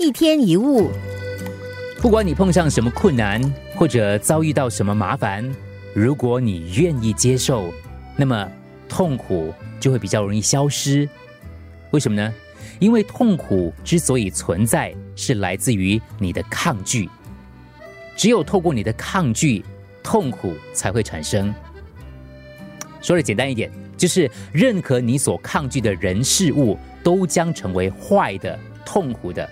一天一物，不管你碰上什么困难，或者遭遇到什么麻烦，如果你愿意接受，那么痛苦就会比较容易消失。为什么呢？因为痛苦之所以存在，是来自于你的抗拒。只有透过你的抗拒，痛苦才会产生。说的简单一点，就是任何你所抗拒的人事物，都将成为坏的、痛苦的；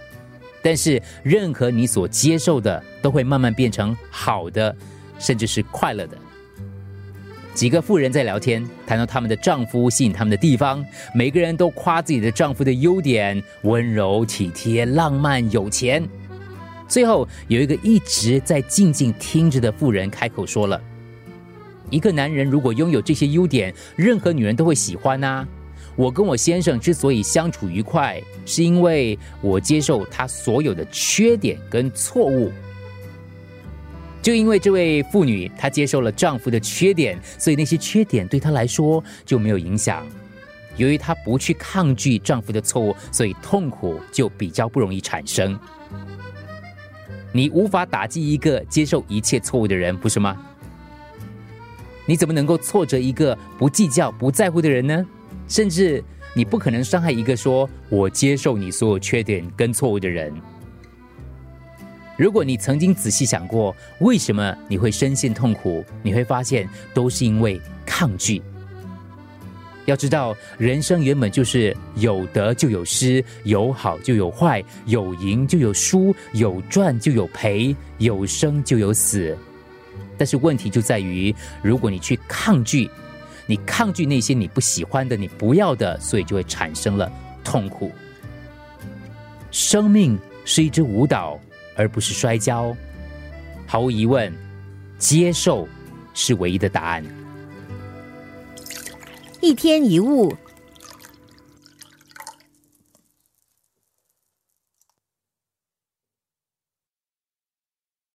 但是任何你所接受的，都会慢慢变成好的，甚至是快乐的。几个妇人在聊天，谈到他们的丈夫吸引他们的地方，每个人都夸自己的丈夫的优点：温柔、体贴、浪漫、有钱。最后，有一个一直在静静听着的妇人开口说了。一个男人如果拥有这些优点，任何女人都会喜欢呐。我跟我先生之所以相处愉快，是因为我接受他所有的缺点跟错误。就因为这位妇女她接受了丈夫的缺点，所以那些缺点对她来说就没有影响。由于她不去抗拒丈夫的错误，所以痛苦就比较不容易产生。你无法打击一个接受一切错误的人，不是吗？你怎么能够挫折一个不计较、不在乎的人呢？甚至你不可能伤害一个说“我接受你所有缺点跟错误”的人。如果你曾经仔细想过，为什么你会深陷痛苦，你会发现都是因为抗拒。要知道，人生原本就是有得就有失，有好就有坏，有赢就有输，有赚就有赔，有生就有死。但是问题就在于，如果你去抗拒，你抗拒那些你不喜欢的、你不要的，所以就会产生了痛苦。生命是一支舞蹈，而不是摔跤。毫无疑问，接受是唯一的答案。一天一物。